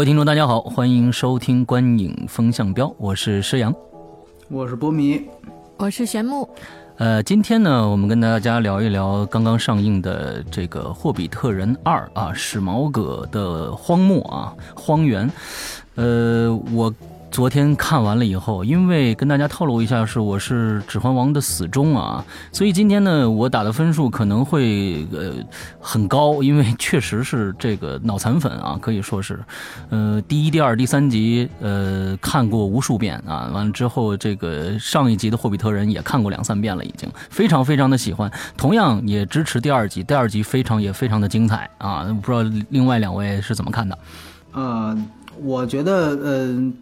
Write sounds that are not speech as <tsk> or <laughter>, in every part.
各位听众，大家好，欢迎收听《观影风向标》，我是施阳，我是波米，我是玄木。呃，今天呢，我们跟大家聊一聊刚刚上映的这个《霍比特人二》啊，史矛革的荒漠啊，荒原。呃，我。昨天看完了以后，因为跟大家透露一下，是我是《指环王》的死忠啊，所以今天呢，我打的分数可能会呃很高，因为确实是这个脑残粉啊，可以说是，呃，第一、第二、第三集呃看过无数遍啊，完了之后这个上一集的《霍比特人》也看过两三遍了，已经非常非常的喜欢，同样也支持第二集，第二集非常也非常的精彩啊，不知道另外两位是怎么看的？呃，我觉得呃。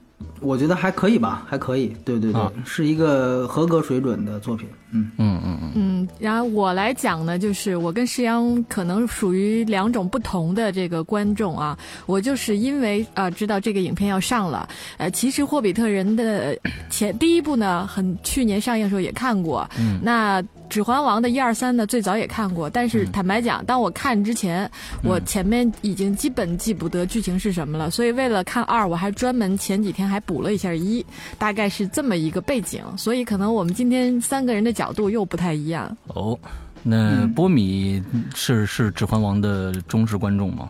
我觉得还可以吧，还可以，对对对，是一个合格水准的作品。嗯嗯嗯嗯。嗯，然后我来讲呢，就是我跟石阳可能属于两种不同的这个观众啊。我就是因为啊知道这个影片要上了，呃，其实《霍比特人》的前第一部呢，很去年上映的时候也看过。嗯。那。《指环王》的一二三呢，最早也看过，但是坦白讲，当我看之前，我前面已经基本记不得剧情是什么了，所以为了看二，我还专门前几天还补了一下一，大概是这么一个背景，所以可能我们今天三个人的角度又不太一样。哦，那波米是是《指环王》的忠实观众吗？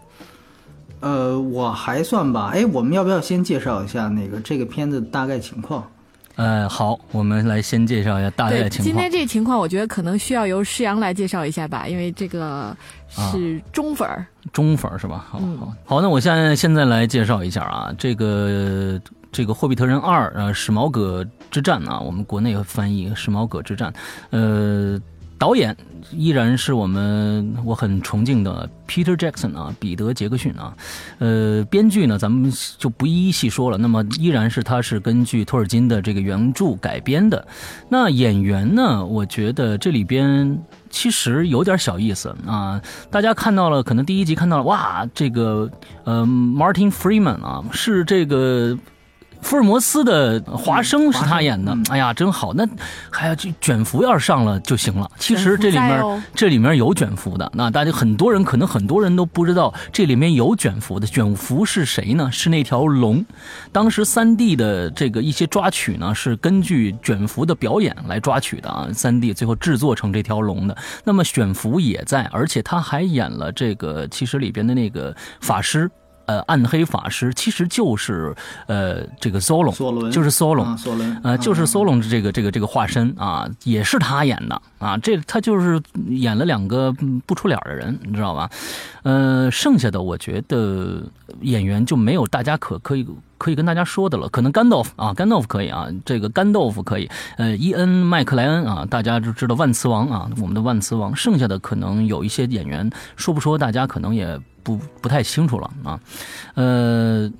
呃，我还算吧。哎，我们要不要先介绍一下那个这个片子大概情况？呃，好，我们来先介绍一下大概情况。今天这情况，我觉得可能需要由施阳来介绍一下吧，因为这个是中粉儿，中粉儿是吧？好好好，那我现在现在来介绍一下啊，这个这个《霍比特人二》呃，史矛革之战啊，我们国内翻译《史矛革之战》，呃。导演依然是我们我很崇敬的 Peter Jackson 啊，彼得杰克逊啊，呃，编剧呢，咱们就不一一细说了。那么依然是他是根据托尔金的这个原著改编的。那演员呢，我觉得这里边其实有点小意思啊。大家看到了，可能第一集看到了，哇，这个呃，Martin Freeman 啊，是这个。福尔摩斯的华生是他演的，哎呀，真好！那还要就卷福要是上了就行了。其实这里面这里面有卷福的，那大家很多人可能很多人都不知道这里面有卷福的。卷福是谁呢？是那条龙。当时三 D 的这个一些抓取呢，是根据卷福的表演来抓取的啊。三 D 最后制作成这条龙的。那么卷福也在，而且他还演了这个，其实里边的那个法师。呃，暗黑法师其实就是呃这个 Solon，就是 Solon，呃就是 Solon 这个这个这个化身啊，也是他演的。啊，这他就是演了两个不出脸的人，你知道吧？呃，剩下的我觉得演员就没有大家可可以可以跟大家说的了，可能甘道夫啊，甘道夫可以啊，这个甘道夫可以，呃，伊恩麦克莱恩啊，大家就知道万磁王啊，我们的万磁王，剩下的可能有一些演员说不说，大家可能也。不不太清楚了啊，呃，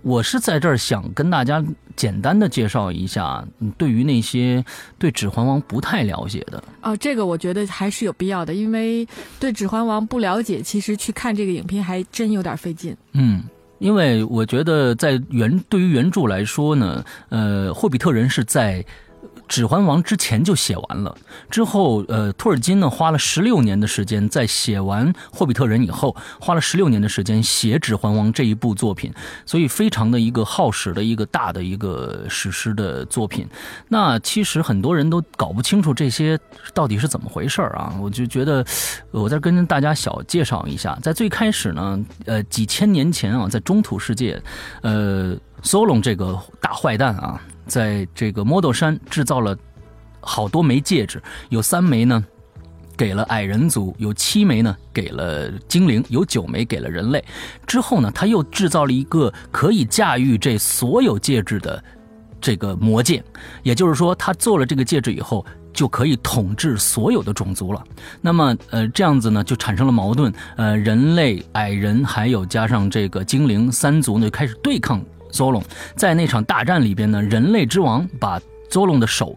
我是在这儿想跟大家简单的介绍一下，对于那些对《指环王》不太了解的哦，这个我觉得还是有必要的，因为对《指环王》不了解，其实去看这个影片还真有点费劲。嗯，因为我觉得在原对于原著来说呢，呃，《霍比特人》是在。《指环王》之前就写完了，之后，呃，托尔金呢花了十六年的时间，在写完《霍比特人》以后，花了十六年的时间写《指环王》这一部作品，所以非常的一个耗时的一个大的一个史诗的作品。那其实很多人都搞不清楚这些到底是怎么回事啊！我就觉得，我再跟大家小介绍一下，在最开始呢，呃，几千年前啊，在中土世界，呃，Solon 这个大坏蛋啊。在这个魔斗山制造了好多枚戒指，有三枚呢给了矮人族，有七枚呢给了精灵，有九枚给了人类。之后呢，他又制造了一个可以驾驭这所有戒指的这个魔戒，也就是说，他做了这个戒指以后，就可以统治所有的种族了。那么，呃，这样子呢，就产生了矛盾。呃，人类、矮人还有加上这个精灵三族呢，开始对抗 Zolo。在那场大战里边呢，人类之王把 Zolo 的手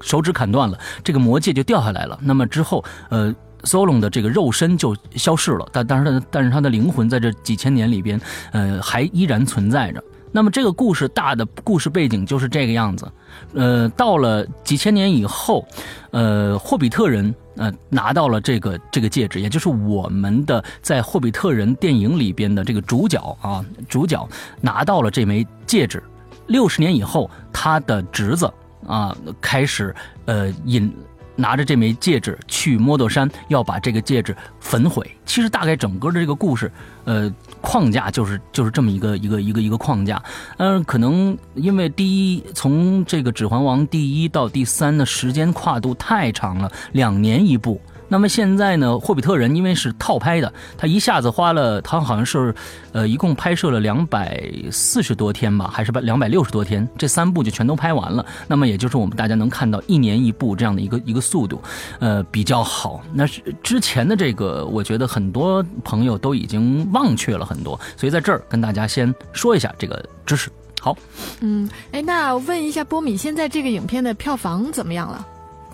手指砍断了，这个魔戒就掉下来了。那么之后，呃。Solon 的这个肉身就消失了，但但是他但是他的灵魂在这几千年里边，呃，还依然存在着。那么这个故事大的故事背景就是这个样子。呃，到了几千年以后，呃，霍比特人嗯拿到了这个这个戒指，也就是我们的在霍比特人电影里边的这个主角啊，主角拿到了这枚戒指。六十年以后，他的侄子啊开始呃引。拿着这枚戒指去摩多山，要把这个戒指焚毁。其实大概整个的这个故事，呃，框架就是就是这么一个一个一个一个框架。嗯，可能因为第一，从这个《指环王》第一到第三的时间跨度太长了，两年一部。那么现在呢，《霍比特人》因为是套拍的，他一下子花了，他好像是，呃，一共拍摄了两百四十多天吧，还是把两百六十多天，这三部就全都拍完了。那么也就是我们大家能看到一年一部这样的一个一个速度，呃，比较好。那是之前的这个，我觉得很多朋友都已经忘却了很多，所以在这儿跟大家先说一下这个知识。好，嗯，哎，那问一下波米，现在这个影片的票房怎么样了？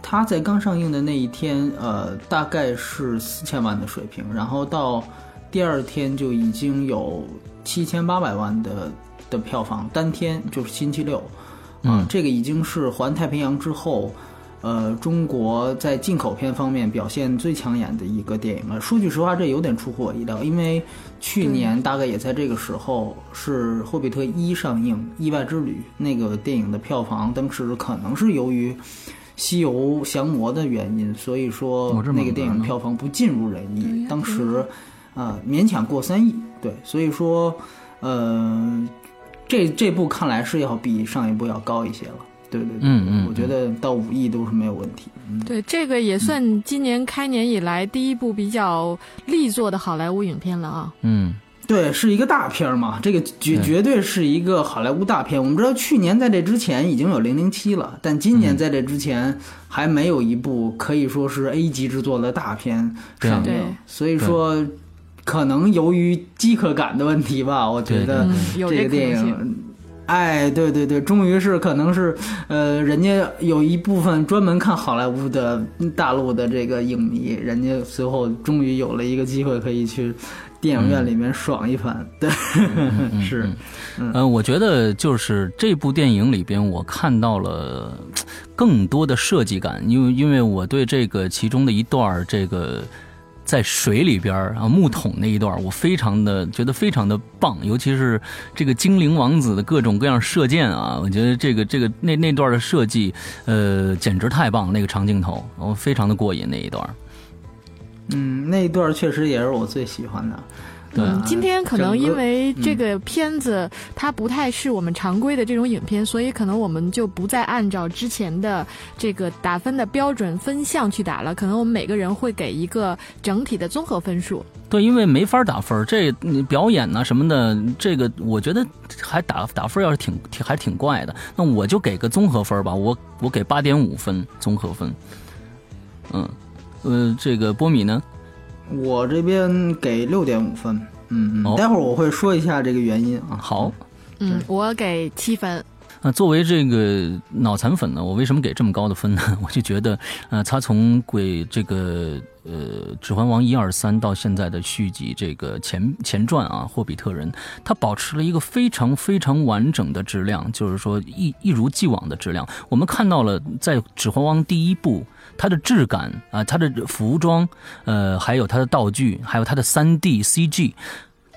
它在刚上映的那一天，呃，大概是四千万的水平，然后到第二天就已经有七千八百万的的票房，单天就是星期六，嗯，这个已经是环太平洋之后，呃，中国在进口片方面表现最抢眼的一个电影了。说句实话，这有点出乎我意料，因为去年大概也在这个时候是《霍比特一》上映，《意外之旅》那个电影的票房当时可能是由于。西游降魔的原因，所以说那个电影票房不尽如人意，当时，啊勉强过三亿，对，所以说，呃，这这部看来是要比上一部要高一些了，对对对，嗯嗯，我觉得到五亿都是没有问题。对，这个也算今年开年以来第一部比较力作的好莱坞影片了啊。嗯。对，是一个大片嘛，这个绝绝对是一个好莱坞大片。我们知道去年在这之前已经有《零零七》了，但今年在这之前还没有一部可以说是 A 级制作的大片上映。所以说，可能由于饥渴感的问题吧，我觉得这个电影，哎，对对对，终于是可能是，呃，人家有一部分专门看好莱坞的大陆的这个影迷，人家随后终于有了一个机会可以去。电影院里面爽一番，对，<laughs> 是，嗯，我觉得就是这部电影里边，我看到了 <tsk> 更多的设计感，因为因为我对这个其中的一段这个在水里边啊木桶那一段，我非常的觉得非常的棒，尤其是这个精灵王子的各种各样射箭啊，我觉得这个这个那那段的设计，呃，简直太棒，那个长镜头，我非常的过瘾那一段。嗯，那一段确实也是我最喜欢的。对，今天可能因为这个片子它不太是我们常规的这种影片，所以可能我们就不再按照之前的这个打分的标准分项去打了。可能我们每个人会给一个整体的综合分数。对，因为没法打分，这表演呢什么的，这个我觉得还打打分要是挺挺还挺怪的。那我就给个综合分吧，我我给八点五分综合分。嗯。呃，这个波米呢？我这边给六点五分。嗯嗯，待会儿我会说一下这个原因啊。好，嗯，我给七分。那作为这个脑残粉呢，我为什么给这么高的分呢？<laughs> 我就觉得，呃，他从鬼这个呃《指环王》一二三到现在的续集这个前前传啊，《霍比特人》，他保持了一个非常非常完整的质量，就是说一一如既往的质量。我们看到了在《指环王》第一部。它的质感啊，它的服装，呃，还有它的道具，还有它的三 D CG，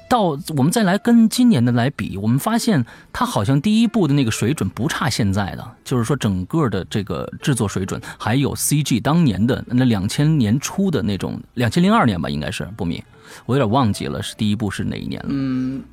到我们再来跟今年的来比，我们发现它好像第一部的那个水准不差现在的，就是说整个的这个制作水准，还有 CG 当年的那两千年初的那种，两千零二年吧，应该是不明，我有点忘记了是第一部是哪一年了。嗯。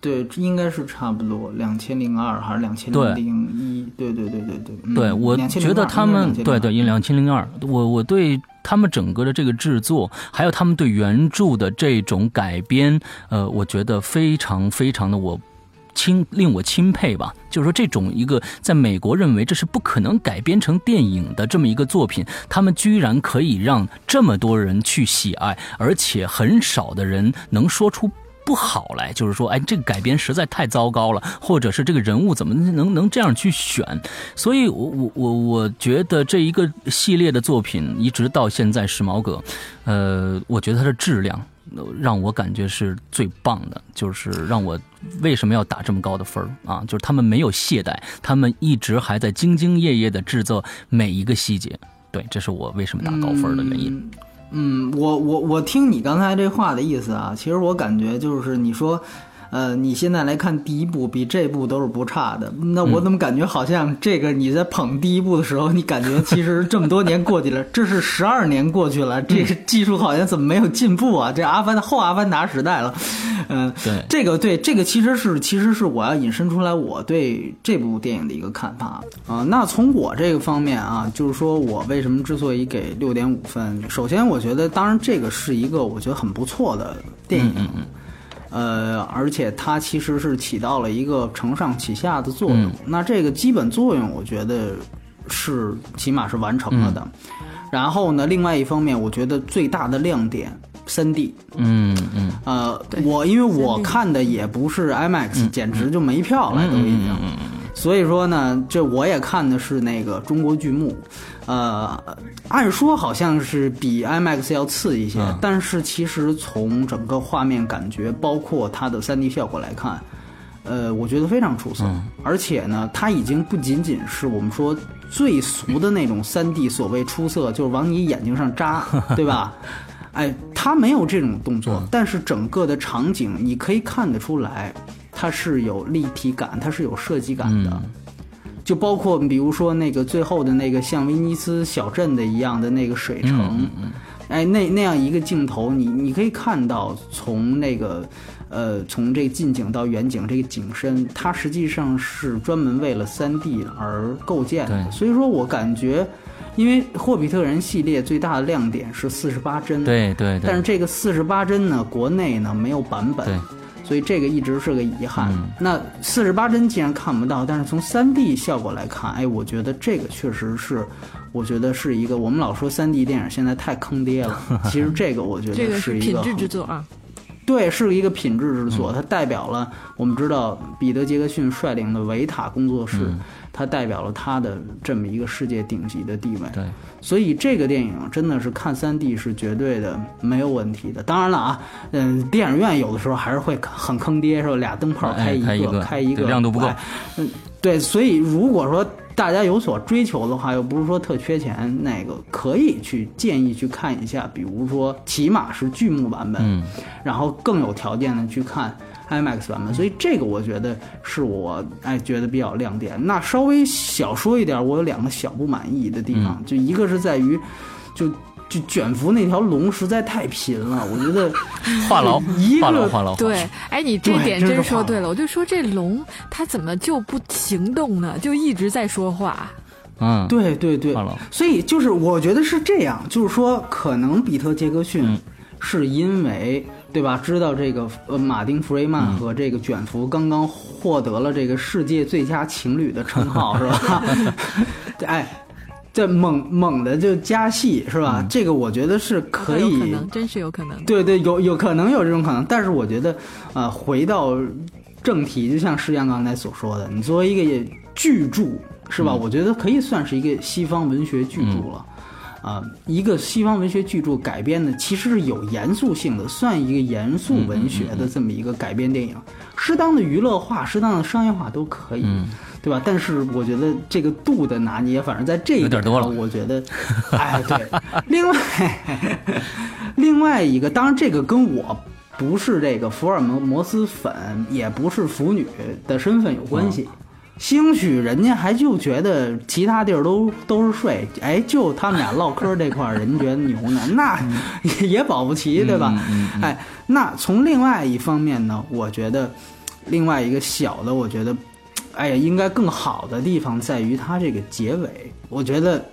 对，应该是差不多两千零二还是两千零一？对对对对对。对，我觉得他们对对，因两千零二，我我对他们整个的这个制作，还有他们对原著的这种改编，呃，我觉得非常非常的我。钦令我钦佩吧。就是说，这种一个在美国认为这是不可能改编成电影的这么一个作品，他们居然可以让这么多人去喜爱，而且很少的人能说出。不好来，就是说，哎，这个改编实在太糟糕了，或者是这个人物怎么能能这样去选？所以，我我我我觉得这一个系列的作品一直到现在，时髦哥，呃，我觉得它的质量让我感觉是最棒的，就是让我为什么要打这么高的分啊？就是他们没有懈怠，他们一直还在兢兢业业的制作每一个细节。对，这是我为什么打高分的原因。嗯，嗯我我我听你刚才这话的意思啊，其实我感觉就是你说。呃，你现在来看第一部比这部都是不差的，那我怎么感觉好像这个你在捧第一部的时候，你感觉其实这么多年过去了，这是十二年过去了，这个技术好像怎么没有进步啊？这阿凡后阿凡达时代了，嗯，对，这个对这个其实是其实是我要引申出来我对这部电影的一个看法啊。那从我这个方面啊，就是说我为什么之所以给六点五分，首先我觉得，当然这个是一个我觉得很不错的电影。呃，而且它其实是起到了一个承上启下的作用。那这个基本作用，我觉得是起码是完成了的。然后呢，另外一方面，我觉得最大的亮点，三 D。嗯嗯。呃，我因为我看的也不是 IMAX，简直就没票了，都已经。所以说呢，这我也看的是那个中国剧目。呃，按说好像是比 IMAX 要次一些，但是其实从整个画面感觉，包括它的 3D 效果来看，呃，我觉得非常出色。而且呢，它已经不仅仅是我们说最俗的那种 3D，所谓出色就是往你眼睛上扎，<laughs> 对吧？哎，它没有这种动作，但是整个的场景你可以看得出来，它是有立体感，它是有设计感的。就包括比如说那个最后的那个像威尼斯小镇的一样的那个水城，哎，那那样一个镜头，你你可以看到从那个，呃，从这个近景到远景这个景深，它实际上是专门为了三 D 而构建的。所以说我感觉，因为霍比特人系列最大的亮点是四十八帧，对对，但是这个四十八帧呢，国内呢没有版本。所以这个一直是个遗憾。那四十八帧既然看不到，但是从三 D 效果来看，哎，我觉得这个确实是，我觉得是一个。我们老说三 D 电影现在太坑爹了，<laughs> 其实这个我觉得是一个品质之作啊。对，是一个品质之作，它代表了我们知道彼得·杰克逊率领的维塔工作室，它代表了它的这么一个世界顶级的地位。对，所以这个电影真的是看三 D 是绝对的没有问题的。当然了啊，嗯，电影院有的时候还是会很坑爹，是吧？俩灯泡开一个，开一个，亮度不够。嗯，对，所以如果说。大家有所追求的话，又不是说特缺钱，那个可以去建议去看一下，比如说起码是剧目版本，然后更有条件的去看 IMAX 版本。所以这个我觉得是我哎觉得比较亮点。那稍微小说一点，我有两个小不满意的地方，就一个是在于就。就卷福那条龙实在太贫了，我觉得 <laughs> 话痨，<laughs> 一个，话痨。对，哎，你这点真说对了。我就说这龙它怎么就不行动呢？就一直在说话。嗯，对对对。所以就是我觉得是这样，就是说可能比特·杰克逊是因为对吧？知道这个呃，马丁·弗雷曼和这个卷福刚刚获得了这个世界最佳情侣的称号，是吧？<laughs> <laughs> 哎。这猛猛的就加戏是吧？这个我觉得是可以，可能真是有可能。对对，有有可能有这种可能，但是我觉得，呃，回到正题，就像施阳刚才所说的，你作为一个巨著是吧？我觉得可以算是一个西方文学巨著了。啊，一个西方文学巨著改编的，其实是有严肃性的，算一个严肃文学的这么一个改编电影，适当的娱乐化、适当的商业化都可以。对吧？但是我觉得这个度的拿捏，反正在这一点多了。我觉得，<laughs> 哎，对。另外，另外一个，当然这个跟我不是这个福尔摩摩斯粉，也不是腐女的身份有关系。兴许人家还就觉得其他地儿都都是睡，哎，就他们俩唠嗑这块儿，人觉得牛呢，那也保不齐，对吧？哎，那从另外一方面呢，我觉得另外一个小的，我觉得。哎呀，应该更好的地方在于它这个结尾，我觉得，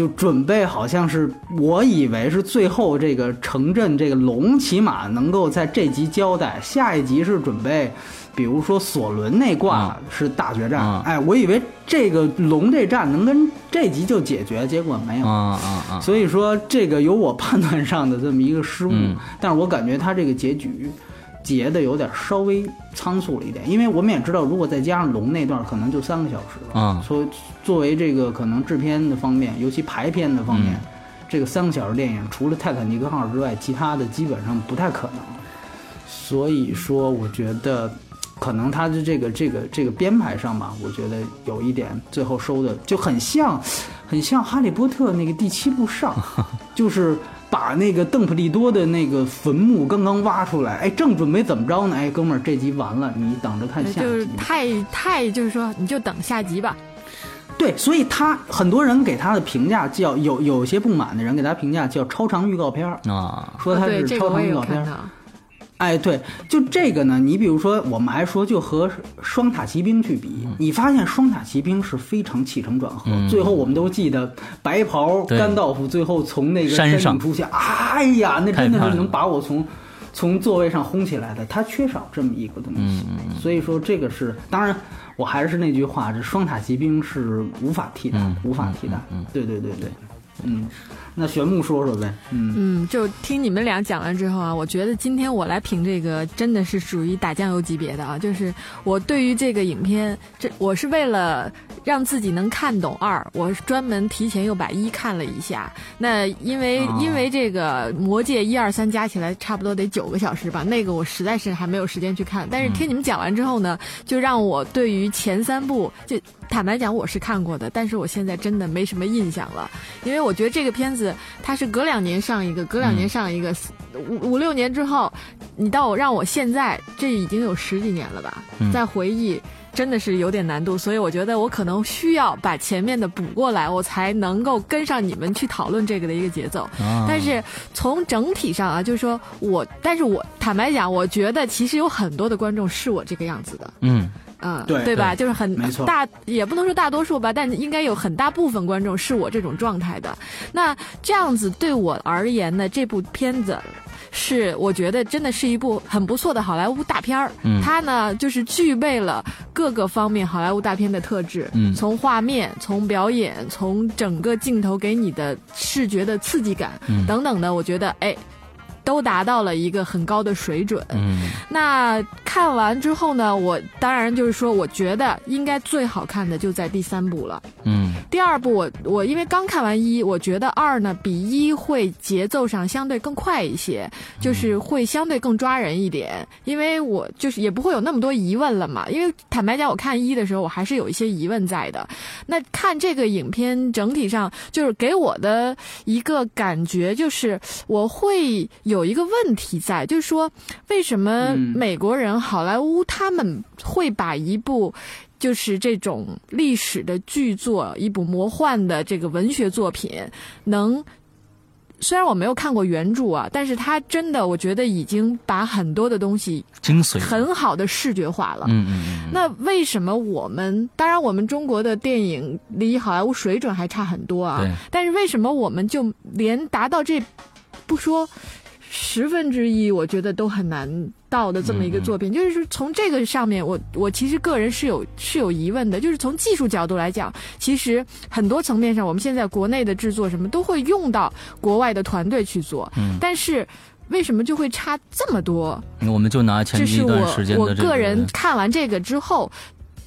就就准备好像是我以为是最后这个城镇这个龙起码能够在这集交代，下一集是准备，比如说索伦那挂是大决战，嗯哎，我以为这个龙这战能跟这集就解决，结果没有。啊啊啊！所以说这个有我判断上的这么一个失误，嗯但是我感觉他这个结局结的有点稍微仓促了一点，因为我们也知道，如果再加上龙那段，可能就三个小时了。啊所以作为这个可能制片的方面，尤其排片的方面，嗯这个三个小时电影除了泰坦尼克号之外，其他的基本上不太可能。所以说，我觉得可能他的这个这个这个编排上吧，我觉得有一点最后收的就很像，很像《哈利波特》那个第七部上，<laughs> 就是。把那个邓布利多的那个坟墓刚刚挖出来，哎，正准备怎么着呢？哎，哥们儿，这集完了，你等着看下集就是集。太太就是说，你就等下集吧。对，所以他很多人给他的评价叫有有些不满的人给他评价叫超长预告片儿，啊，说他是超长预告片。哎，对，就这个呢，你比如说，我们还说就和双塔骑兵去比，你发现双塔骑兵是非常起承转合，嗯最后我们都记得白袍对甘道夫最后从那个山山上出现，哎呀，那真的是能把我从从座位上轰起来的，他缺少这么一个东西，所以说这个是，当然我还是那句话，这双塔骑兵是无法替代无法替代，对对对对，嗯，那玄牧说说呗，嗯。嗯，就听你们俩讲完之后啊，我觉得今天我来评这个真的是属于打酱油级别的啊。就是我对于这个影片，这我是为了让自己能看懂二，我专门提前又把一看了一下。那因为、哦因为这个《魔戒》一二三加起来差不多得九个小时吧，那个我实在是还没有时间去看。但是听你们讲完之后呢，就让我对于前三部就。坦白讲，我是看过的，但是我现在真的没什么印象了，因为我觉得这个片子它是隔两年上一个，隔两年上一个，五五六年之后，你到我让我现在这已经有十几年了吧，嗯再回忆。真的是有点难度，所以我觉得我可能需要把前面的补过来，我才能够跟上你们去讨论这个的一个节奏。啊但是从整体上啊，就是说我，但是我坦白讲，我觉得其实有很多的观众是我这个样子的，嗯嗯，对对吧？就是很大，也不能说大多数吧，但应该有很大部分观众是我这种状态的。那这样子对我而言呢，这部片子是我觉得真的是一部很不错的好莱坞大片儿。嗯它呢就是具备了各个方面好莱坞大片的特质，嗯从画面、从表演、从整个镜头给你的视觉的刺激感、嗯等等的，我觉得哎。都达到了一个很高的水准，嗯那看完之后呢，我当然就是说，我觉得应该最好看的就在第三部了。嗯第二部我我因为刚看完一，我觉得二呢比一会节奏上相对更快一些，就是会相对更抓人一点，因为我就是也不会有那么多疑问了嘛。因为坦白讲，我看一的时候我还是有一些疑问在的。那看这个影片整体上就是给我的一个感觉就是我会有一个问题在，就是说为什么嗯美国人好莱坞他们会把一部就是这种历史的巨作，一部魔幻的这个文学作品，能。虽然我没有看过原著啊，但是他真的，我觉得已经把很多的东西精髓很好的视觉化了。嗯嗯嗯那为什么我们当然我们中国的电影离好莱坞水准还差很多啊对？但是为什么我们就连达到这不说十分之一，我觉得都很难到的这么一个作品？就是从这个上面，我我其实个人是有是有疑问的。就是从技术角度来讲，其实很多层面上，我们现在国内的制作什么都会用到国外的团队去做，嗯但是。为什么就会差这么多？嗯，我们就拿前一段我我时间的这个人看完这个之后，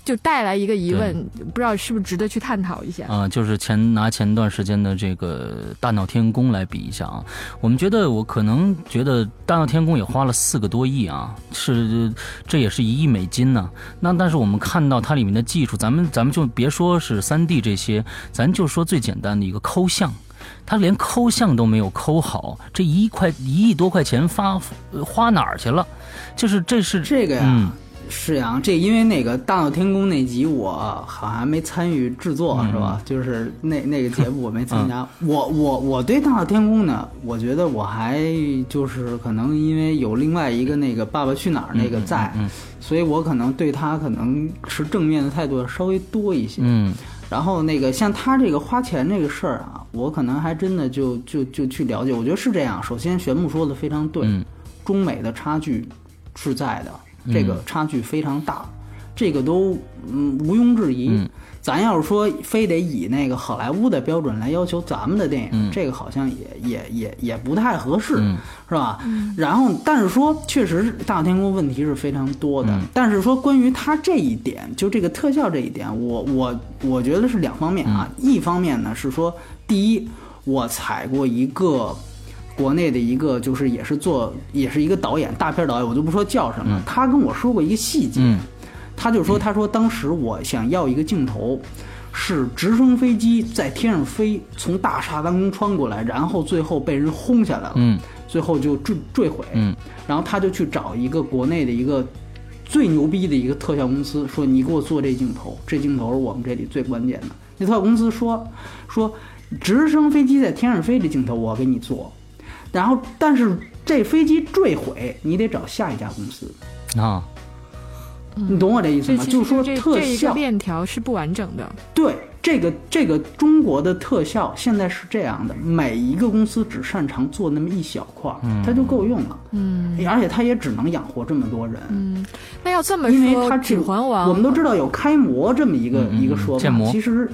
就带来一个疑问，不知道是不是值得去探讨一下。啊，就是前拿前段时间的这个《大闹天宫》来比一下啊，我们觉得我可能觉得《大闹天宫》也花了四个多亿啊，是这也是一亿美金呢、那但是我们看到它里面的技术，咱们咱们就别说是三 D 这些，咱就说最简单的一个抠像。他连抠像都没有抠好，这一块一亿多块钱发呃花哪儿去了？就是这是这个呀，嗯是呀，这因为那个《大闹天宫》那集我好像还没参与制作，嗯是吧？就是那那个节目我没参加。我我我对《大闹天宫》呢，我觉得我还就是可能因为有另外一个那个《爸爸去哪儿》那个在，嗯所以我可能对他可能持正面的态度要稍微多一些。嗯然后那个像他这个花钱这个事儿啊，我可能还真的就就就去了解。我觉得是这样。首先，玄牧说的非常对，嗯中美的差距是在的，这个差距非常大，这个都嗯毋庸置疑。嗯咱要是说非得以那个好莱坞的标准来要求咱们的电影，嗯这个好像也也也也不太合适，嗯是吧？然后，但是说确实大闹天宫问题是非常多的，嗯但是说关于它这一点，就这个特效这一点，我我我觉得是两方面啊。嗯一方面呢是说，第一，我踩过一个。国内的一个就是也是做也是一个导演大片导演，我就不说叫什么，他跟我说过一个细节，嗯。他就说，他说当时我想要一个镜头，是直升飞机在天上飞，从大厦当中穿过来，然后最后被人轰下来了，嗯。最后就坠坠毁。嗯。然后他就去找一个国内的一个最牛逼的一个特效公司，说你给我做这镜头，这镜头是我们这里最关键的。那特效公司说说直升飞机在天上飞这镜头我给你做，然后但是这飞机坠毁，你得找下一家公司。啊，你懂我这意思吗？就是说特效链条是不完整的。对这个这个中国的特效现在是这样的，每一个公司只擅长做那么一小块儿，它就够用了。嗯而且它也只能养活这么多人。嗯，那要这么因为说，《它只指环王》我们都知道有开模这么一个、嗯嗯一个说法，建模其实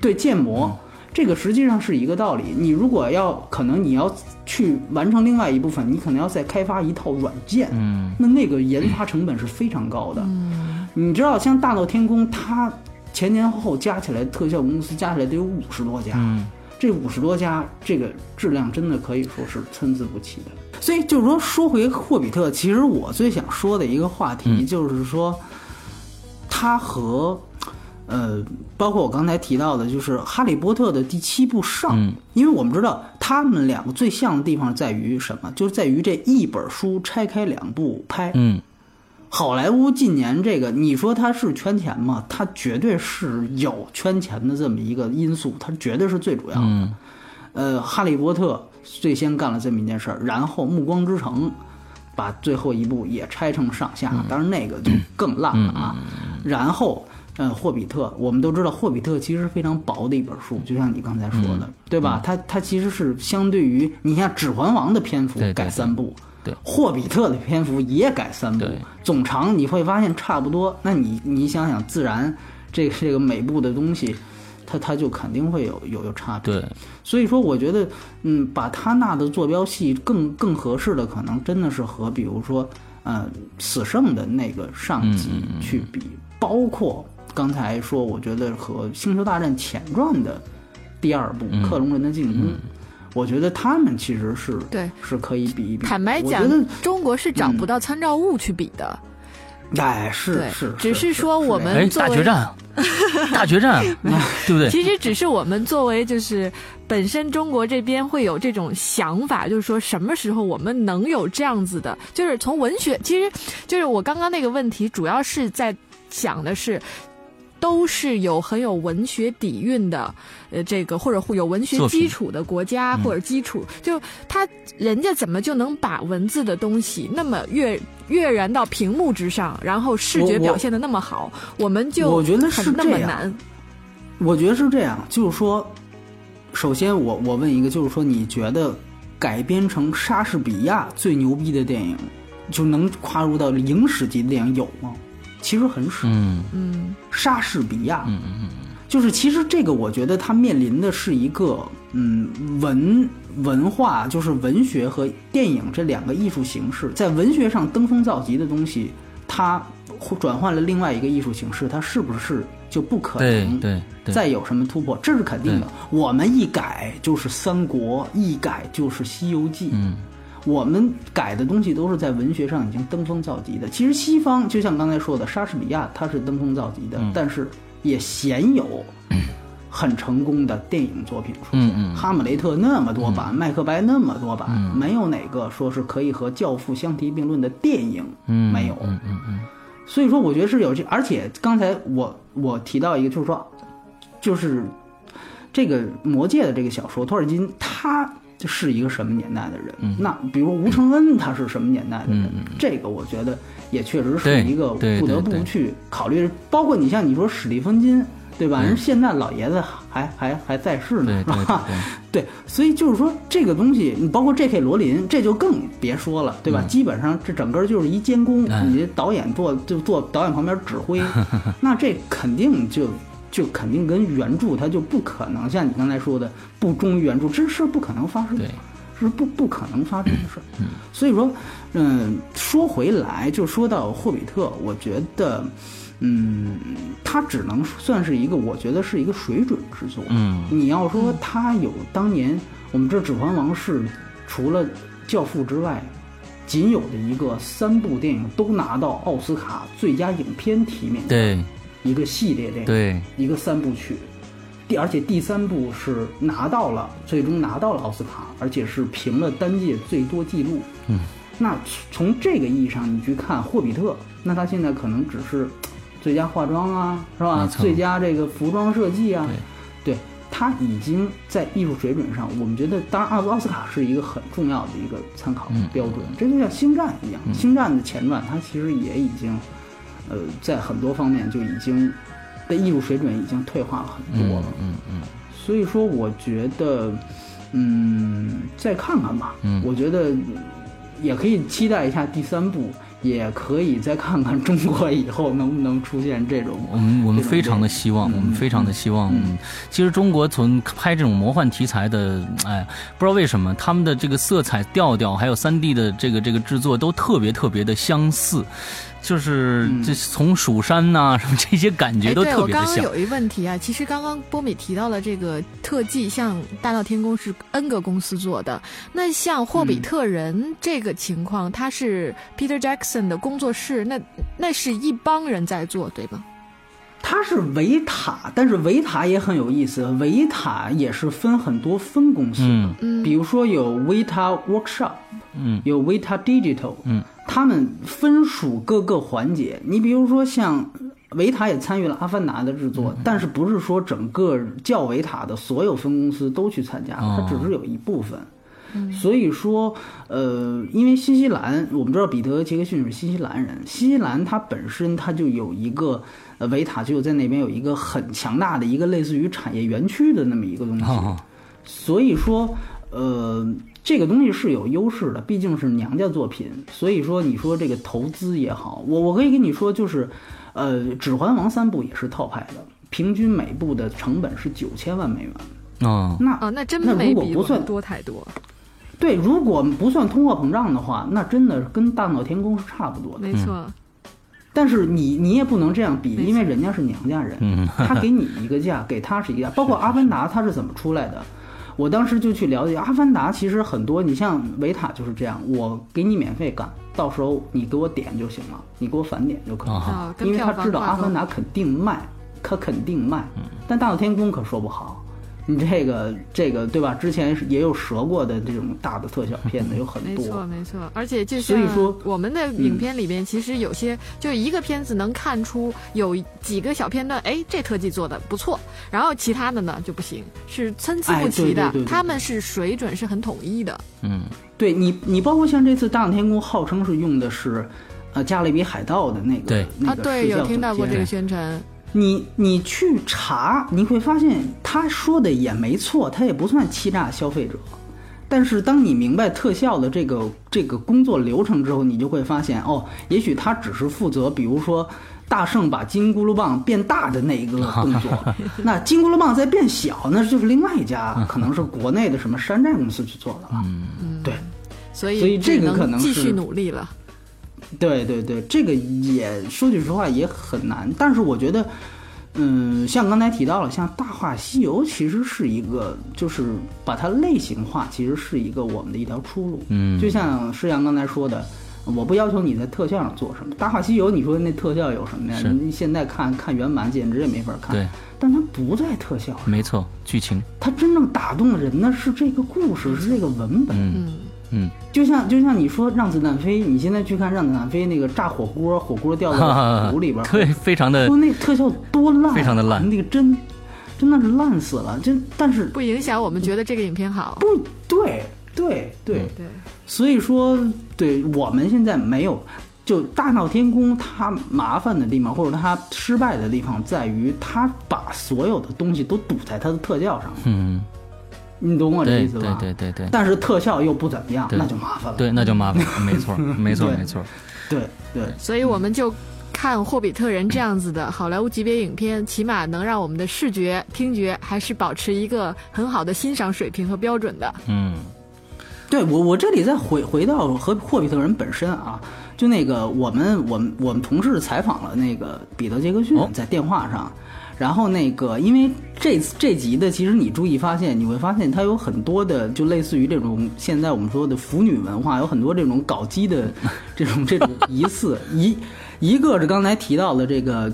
对建模、这个实际上是一个道理。你如果要可能你要去完成另外一部分，你可能要再开发一套软件，嗯那那个研发成本是非常高的。嗯你知道，像大闹天宫，它前前后后加起来特效公司加起来得有五十多家。嗯这五十多家，这个质量真的可以说是参差不齐的。所以就是说，说回霍比特，其实我最想说的一个话题嗯就是说，它和呃，包括我刚才提到的，就是《哈利波特》的第七部上，嗯因为我们知道他们两个最像的地方在于什么，就是在于这一本书拆开两部拍。嗯好莱坞近年这个，你说它是圈钱吗？它绝对是有圈钱的这么一个因素，它绝对是最主要的。嗯呃，哈利波特最先干了这么一件事儿，然后暮光之城把最后一部也拆成上下，当然那个就更烂了啊。然后，呃，霍比特，我们都知道霍比特其实非常薄的一本书，就像你刚才说的，对吧？它它其实是相对于你像《指环王》的篇幅改三部。对霍比特的篇幅也改三部，总长你会发现差不多。那你你想想，自然这个这个每部的东西，它它就肯定会有有有差别。对，所以说，我觉得，嗯，把他纳的坐标系更更合适的，可能真的是和比如说，呃，死圣的那个上集去比，包括刚才说，我觉得和《星球大战前传》的第二部《克隆人的进攻》我觉得他们其实是对是可以比一比。坦白讲中国是找不到参照物去比的。哎，是是，只是是说我们作为大决战，<laughs> 大决战，对不对？其实只是我们作为就是本身中国这边会有这种想法，就是说什么时候我们能有这样子的，就是从文学，其实就是我刚刚那个问题，主要是在讲的是。都是有很有文学底蕴的，呃，这个或者会有文学基础的国家或者基础，就他人家怎么就能把文字的东西那么跃跃然到屏幕之上，然后视觉表现的那么好，我们就我觉得是那么难。我觉得是这样，就是说，首先我我问一个，就是说，你觉得改编成莎士比亚最牛逼的电影，就能跨入到影史级的电影有吗？其实很少。嗯嗯莎士比亚，嗯嗯嗯，就是其实这个，我觉得它面临的是一个嗯文文化，就是文学和电影这两个艺术形式，在文学上登峰造极的东西，它转换了另外一个艺术形式，它是不是就不可能对对，再有什么突破？这是肯定的。我们一改就是三国，一改就是西游记。嗯我们改的东西都是在文学上已经登峰造极的。其实西方就像刚才说的，莎士比亚他是登峰造极的，嗯但是也鲜有很成功的电影作品出现。嗯嗯哈姆雷特那么多版，麦克白那么多版，嗯没有哪个说是可以和教父相提并论的电影，嗯，没有。所以说，我觉得是有这，而且刚才我我提到一个，就是说，就是这个《魔戒》的这个小说，托尔金他是一个什么年代的人？嗯那比如吴承恩他是什么年代的人？这个我觉得也确实是一个对不得不去考虑。包括你像你说史蒂芬金，对吧？人现在老爷子还还还在世呢，是吧？<laughs> 对，所以就是说这个东西，你包括 J.K. 罗琳，这就更别说了，对吧？基本上这整个就是一监工，你导演做就坐导演旁边指挥，<laughs> 那这肯定就就肯定跟原著它就不可能像你刚才说的不忠于原著，这事不可能发生，是不不可能发生的事。所以说，嗯，说回来就说到霍比特，我觉得。嗯，它只能算是一个，我觉得是一个水准之作。嗯，你要说它有当年我们这《指环王》是除了《教父》之外，仅有的一个三部电影都拿到奥斯卡最佳影片提名的一个系列电影，对，一个三部曲。第而且第三部是拿到了最终拿到了奥斯卡，而且是评了单届最多纪录。嗯，那从这个意义上，你去看《霍比特》，那他现在可能只是。最佳化妆啊，是吧？最佳这个服装设计啊，对，他已经在艺术水准上，我们觉得，当然奥奥斯卡是一个很重要的一个参考标准。这就像《星战》一样，《星战》的前传，它其实也已经，呃，在很多方面就已经的艺术水准已经退化了很多了。嗯嗯。所以说，我觉得，嗯，再看看吧。嗯。我觉得也可以期待一下第三部。也可以再看看中国以后能不能出现这种，我们我们非常的希望，我们非常的希望。嗯其实中国从拍这种魔幻题材的，哎，不知道为什么他们的这个色彩调调，还有三 D 的这个这个制作都特别特别的相似。就是这从蜀山呐什么这些感觉都特别的像。我刚刚有一问题啊，其实刚刚波米提到了这个特技，像大闹天宫是 N 个公司做的，那像霍比特人这个情况，他是 Peter Jackson 的工作室，那那是一帮人在做，对吧？他是维塔，但是维塔也很有意思，维塔也是分很多分公司，嗯，比如说有维塔 Workshop，嗯，有维塔 Digital，嗯。他们分属各个环节，你比如说像维塔也参与了《阿凡达》的制作，但是不是说整个叫维塔的所有分公司都去参加了，它只是有一部分。所以说，呃，因为新西兰，我们知道彼得·杰克逊是新西兰人，新西兰它本身它就有一个呃维塔，就在那边有一个很强大的一个类似于产业园区的那么一个东西。所以说，呃。这个东西是有优势的，毕竟是娘家作品，所以说你说这个投资也好，我我可以跟你说，就是，呃，《指环王》三部也是套拍的，平均每部的成本是九千万美元。哦，那哦，那真那如果不算多太多。对，如果不算通货膨胀的话，那真的跟《大闹天宫》是差不多的。没错。但是你你也不能这样比，因为人家是娘家人，他给你一个价，给他是一个价。包括《阿凡达》，它是怎么出来的？我当时就去了解《阿凡达》，其实很多，你像维塔就是这样，我给你免费干，到时候你给我点就行了，你给我返点就可以了，因为他知道《阿凡达》肯定卖，他肯定卖，但《大闹天宫》可说不好。你这个这个对吧？之前也有折过的这种大的特效片子有很多，没错没错。而且就像我们的影片里边，其实有些就一个片子能看出有几个小片段，哎，这特技做的不错，然后其他的呢就不行，是参差不齐的。他们是水准是很统一的。嗯，对你你包括像这次《大闹天宫》，号称是用的是呃《加勒比海盗》的那个那个对，有听到过这个宣传。你你去查，你会发现他说的也没错，他也不算欺诈消费者。但是当你明白特效的这个这个工作流程之后，你就会发现，哦，也许他只是负责，比如说大圣把金箍噜棒变大的那一个动作，<laughs> 那金箍噜棒在变小，那就是另外一家，<laughs> 可能是国内的什么山寨公司去做的了。嗯，对，所以所以这个可能继续努力了。对对对，这个也说句实话也很难，但是我觉得，嗯，像刚才提到了，像《大话西游》其实是一个，就是把它类型化，其实是一个我们的一条出路。嗯，就像施阳刚才说的，我不要求你在特效上做什么，《大话西游》你说那特效有什么呀？你现在看看原版简直也没法看。对，但它不在特效。没错，剧情。它真正打动人的是这个故事，是这个文本。嗯。嗯，就像就像你说让子弹飞，你现在去看让子弹飞那个炸火锅，火锅掉到 <laughs> 湖里边，对，非常的说那特效多烂，非常的烂，那个真真的是烂死了。就但是不影响我们觉得这个影片好。不对，对对对，所以说，对我们现在没有就大闹天宫，它麻烦的地方或者它失败的地方在于，它把所有的东西都堵在它的特效上。嗯，你懂我这意思吧？对对对对但是特效又不怎么样，那就麻烦了。对，那就麻烦了，<laughs> 没错没错没错。对对所以我们就看《霍比特人》这样子的好莱坞级别影片，起码能让我们的视觉、听觉还是保持一个很好的欣赏水平和标准的。嗯对，我我这里再回回到和霍比特人本身啊，就那个我们我们我们同事采访了那个彼得杰克逊哦在电话上，然后那个因为这这集的其实你注意发现，你会发现它有很多的就类似于这种现在我们说的腐女文化，有很多这种搞基的这种这种 <laughs> 疑似一一个是刚才提到的这个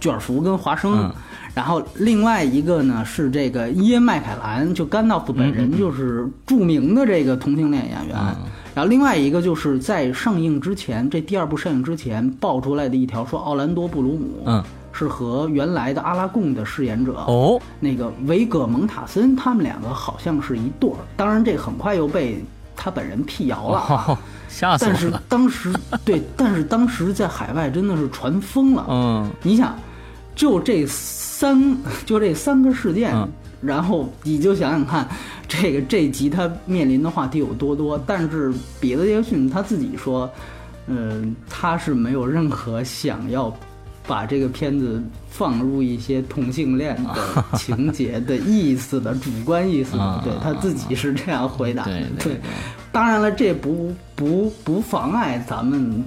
卷福跟华生。嗯然后另外一个呢是这个伊恩麦凯兰，就甘道夫本人就是著名的这个同性恋演员。嗯然后另外一个就是在上映之前，这第二部上映之前爆出来的一条说，奥兰多·布鲁姆嗯是和原来的阿拉贡的饰演者、哦那个维格·蒙塔森，他们两个好像是一对儿。当然，这很快又被他本人辟谣了啊。哦，吓死但是。当时对，<laughs> 但是当时在海外真的是传疯了。嗯你想，就这三 <laughs> 就这三个事件，嗯然后你就想想看，这个这集他面临的话题有多多。但是彼得·杰克逊他自己说，嗯、他是没有任何想要把这个片子放入一些同性恋的情节的意思的主观意思的啊，对他自己是这样回答的。对对对当然了，这不不不妨碍咱们，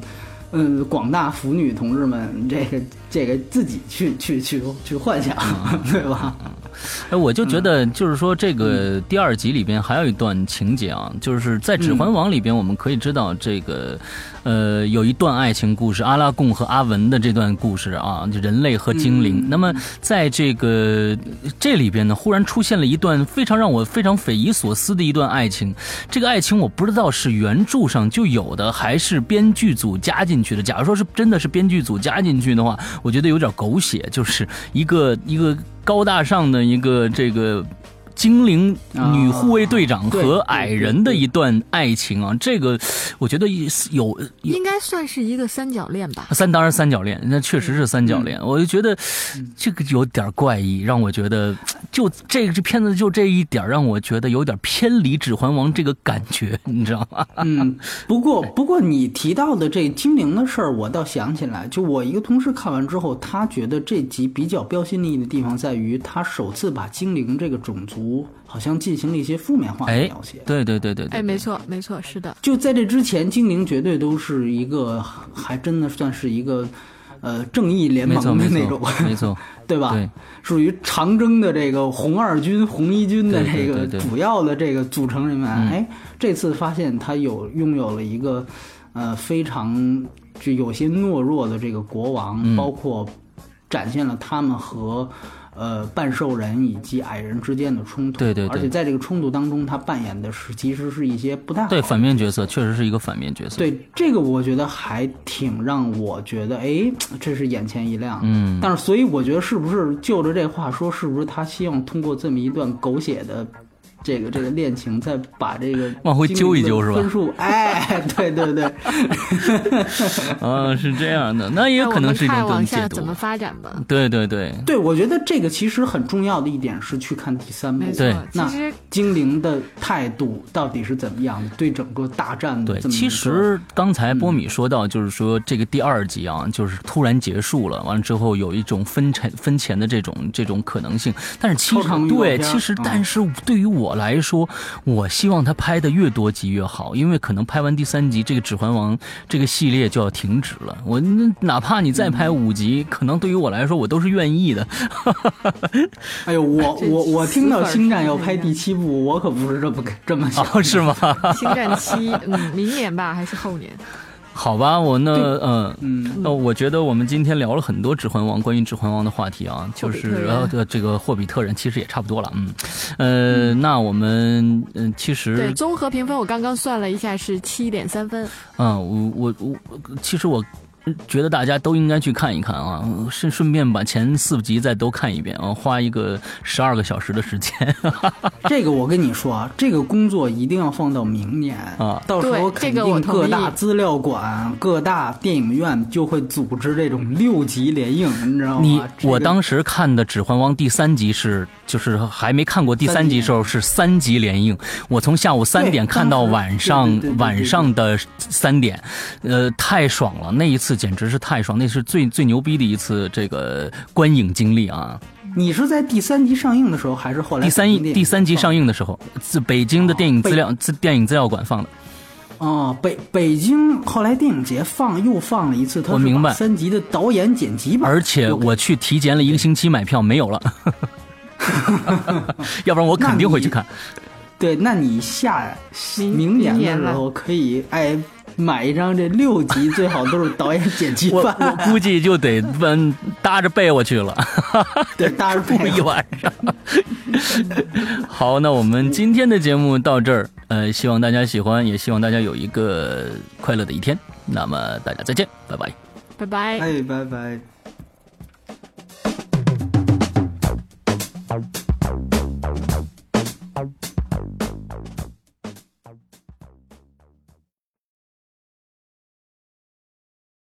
嗯，广大腐女同志们这个这个自己去去去去幻想，对吧？哎，我就觉嗯得，就是说，这个第二集里边还有一段情节啊，就是在《指环王》里边，我们可以知道这个，呃，有一段爱情故事，阿拉贡和阿文的这段故事啊，就人类和精灵。嗯那么在这个这里边呢，忽然出现了一段非常让我非常匪夷所思的一段爱情。这个爱情我不知道是原著上就有的，还是编剧组加进去的。假如说是真的是编剧组加进去的话，我觉得有点狗血，就是一个一个高大上的一个这个。精灵女护卫队长和矮人的一段爱情啊，这个我觉得有有应该算是一个三角恋吧。三当然三角恋，那确实是三角嗯恋，我就觉得这个有点怪异，让我觉得就这个这片子就这一点让我觉得有点偏离《指环王》这个感觉，<laughs> 你知道吗？嗯，不过不过你提到的这精灵的事儿，我倒想起来，就我一个同事看完之后，他觉得这集比较标新立异的地方在于，他首次把精灵这个种族好像进行了一些负面化的哎描写。，对对对对对，哎，没错，没错，是的。就在这之前，精灵绝对都是一个，还真的算是一个，呃，正义联盟的那种，错没错，<laughs> 对吧？对属于长征的这个红二军、红一军的这个主要的这个组成人员。嗯哎，这次发现他有拥有了一个，呃，非常就有些懦弱的这个国王，嗯包括展现了他们和。呃，半兽人以及矮人之间的冲突，对对对而且在这个冲突当中，他扮演的是其实是一些不太好对反面角色确实是一个反面角色，对这个，我觉得还挺让我觉得，哎，这是眼前一亮。嗯但是所以我觉得，是不是就着这话说，是不是他希望通过这么一段狗血的这个这个恋情，再把这个往回揪一揪是吧？分数，哎，对 <laughs> 对对，<laughs> 啊，是这样的，那也可能是一种解读。下怎么。发展吧。对对对，对我觉得这个其实很重要的一点是去看第三部。对，那其实精灵的态度到底是怎么样的，对整个大战的对，其实刚才波米说到，就是说这个第二集啊，就是突然结束了，完了之后有一种分钱分钱的这种这种可能性。但是其实对，其实嗯。但是对于我来说，我希望他拍的越多集越好，因为可能拍完第三集，这个《指环王》这个系列就要停止了。我哪怕你再拍五集，可能对于我来说，我都是愿意的。<laughs> 哎呦，我我我听到《星战》要拍第七部，我可不是这么这么想。哦，是吗？<laughs> 星战七，嗯，明年吧，还是后年？好吧，我那嗯。嗯，那我觉得我们今天聊了很多《指环王》关于《指环王》的话题啊，就是呃这个霍比特人其实也差不多了，嗯，呃，那我们嗯、其对，实综合评分我刚刚算了一下是七点三分。嗯、我我我其实我觉得大家都应该去看一看啊，顺顺便把前四集再都看一遍啊，花一个十二个小时的时间。<laughs> 这个我跟你说啊，这个工作一定要放到明年啊，到时候肯定各大资料馆、各大电影院就会组织这种六集连映，你知道吗？你我当时看的《指环王》第三集是，就是还没看过第三集时候是三集连映，我从下午三点看到晚上晚上的三点，呃，太爽了，那一次简直是太爽，那是最最牛逼的一次这个观影经历啊！你是在第三集上映的时候，还是后来第三第三集上映的时候，自北京的电影资料资电影资料馆放的。哦，北北京后来电影节放又放了一次，我明白三集的导演剪辑版，而且我去提前了一个星期买票没有了，<laughs> 要不然我肯定会去看。对，那你下明年的时候可以哎买一张这六集，最好都是导演剪辑版。我估计就得奔搭着被窝去了，<laughs> 对，搭着被一晚上。好，那我们今天的节目到这儿，呃，希望大家喜欢，也希望大家有一个快乐的一天。那么大家再见，拜拜，拜拜，哎，拜拜。